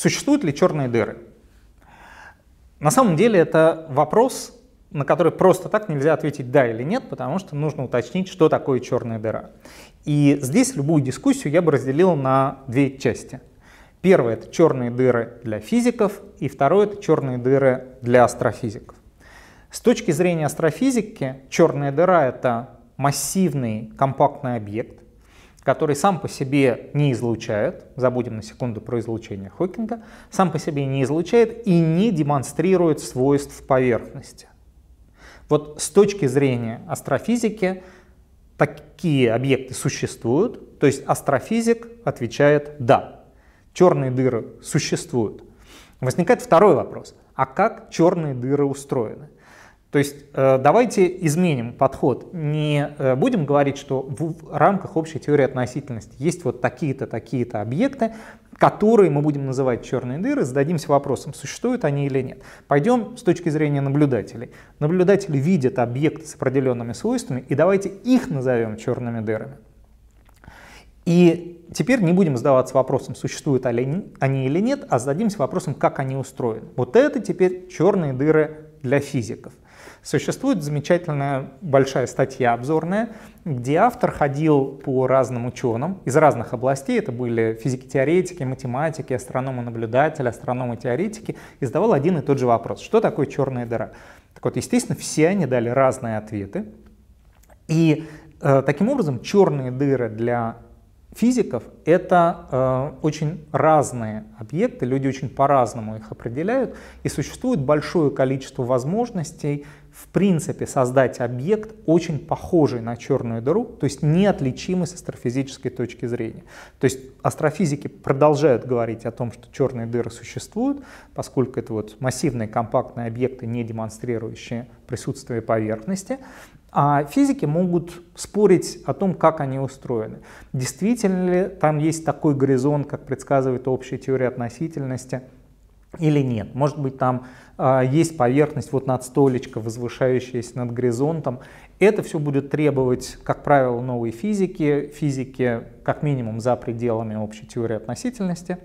существуют ли черные дыры? На самом деле это вопрос, на который просто так нельзя ответить да или нет, потому что нужно уточнить, что такое черная дыра. И здесь любую дискуссию я бы разделил на две части. Первое — это черные дыры для физиков, и второе — это черные дыры для астрофизиков. С точки зрения астрофизики, черная дыра — это массивный компактный объект, который сам по себе не излучает, забудем на секунду про излучение Хокинга, сам по себе не излучает и не демонстрирует свойств поверхности. Вот с точки зрения астрофизики такие объекты существуют, то есть астрофизик отвечает «да». Черные дыры существуют. Возникает второй вопрос. А как черные дыры устроены? То есть э, давайте изменим подход. Не э, будем говорить, что в рамках общей теории относительности есть вот такие-то, такие-то объекты, которые мы будем называть черные дыры, зададимся вопросом, существуют они или нет. Пойдем с точки зрения наблюдателей. Наблюдатели видят объекты с определенными свойствами, и давайте их назовем черными дырами. И теперь не будем задаваться вопросом, существуют они или нет, а зададимся вопросом, как они устроены. Вот это теперь черные дыры для физиков. Существует замечательная большая статья обзорная, где автор ходил по разным ученым из разных областей, это были физики-теоретики, математики, астрономы-наблюдатели, астрономы-теоретики, и задавал один и тот же вопрос, что такое черная дыра? Так вот, естественно, все они дали разные ответы, и э, таким образом черные дыры для физиков это э, очень разные объекты, люди очень по-разному их определяют, и существует большое количество возможностей в принципе создать объект, очень похожий на черную дыру, то есть неотличимый с астрофизической точки зрения. То есть астрофизики продолжают говорить о том, что черные дыры существуют, поскольку это вот массивные компактные объекты, не демонстрирующие присутствие поверхности, а физики могут спорить о том, как они устроены. Действительно ли там есть такой горизонт, как предсказывает общая теория относительности, или нет. Может быть, там э, есть поверхность, вот над столечко, возвышающаяся над горизонтом. Это все будет требовать, как правило, новой физики, физики как минимум за пределами общей теории относительности.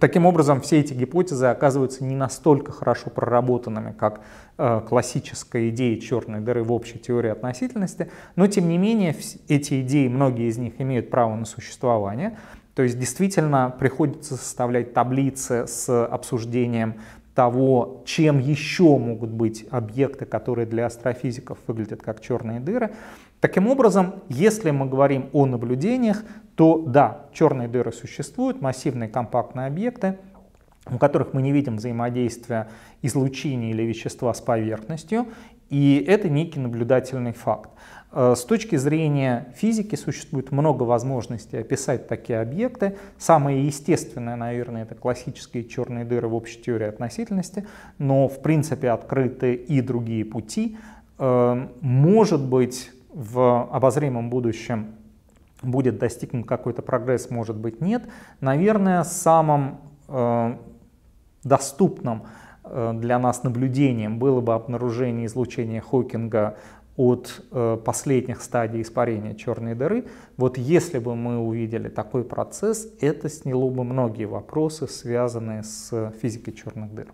Таким образом, все эти гипотезы оказываются не настолько хорошо проработанными, как э, классическая идея черной дыры в общей теории относительности, но тем не менее эти идеи, многие из них имеют право на существование. То есть действительно приходится составлять таблицы с обсуждением того, чем еще могут быть объекты, которые для астрофизиков выглядят как черные дыры. Таким образом, если мы говорим о наблюдениях, то да, черные дыры существуют, массивные компактные объекты, у которых мы не видим взаимодействия излучения или вещества с поверхностью, и это некий наблюдательный факт. Э, с точки зрения физики существует много возможностей описать такие объекты. Самое естественное, наверное, это классические черные дыры в общей теории относительности, но в принципе открыты и другие пути. Э, может быть, в обозримом будущем будет достигнут какой-то прогресс, может быть нет. Наверное, самым э, доступным э, для нас наблюдением было бы обнаружение излучения Хокинга от э, последних стадий испарения черной дыры. Вот если бы мы увидели такой процесс, это сняло бы многие вопросы, связанные с физикой черных дыр.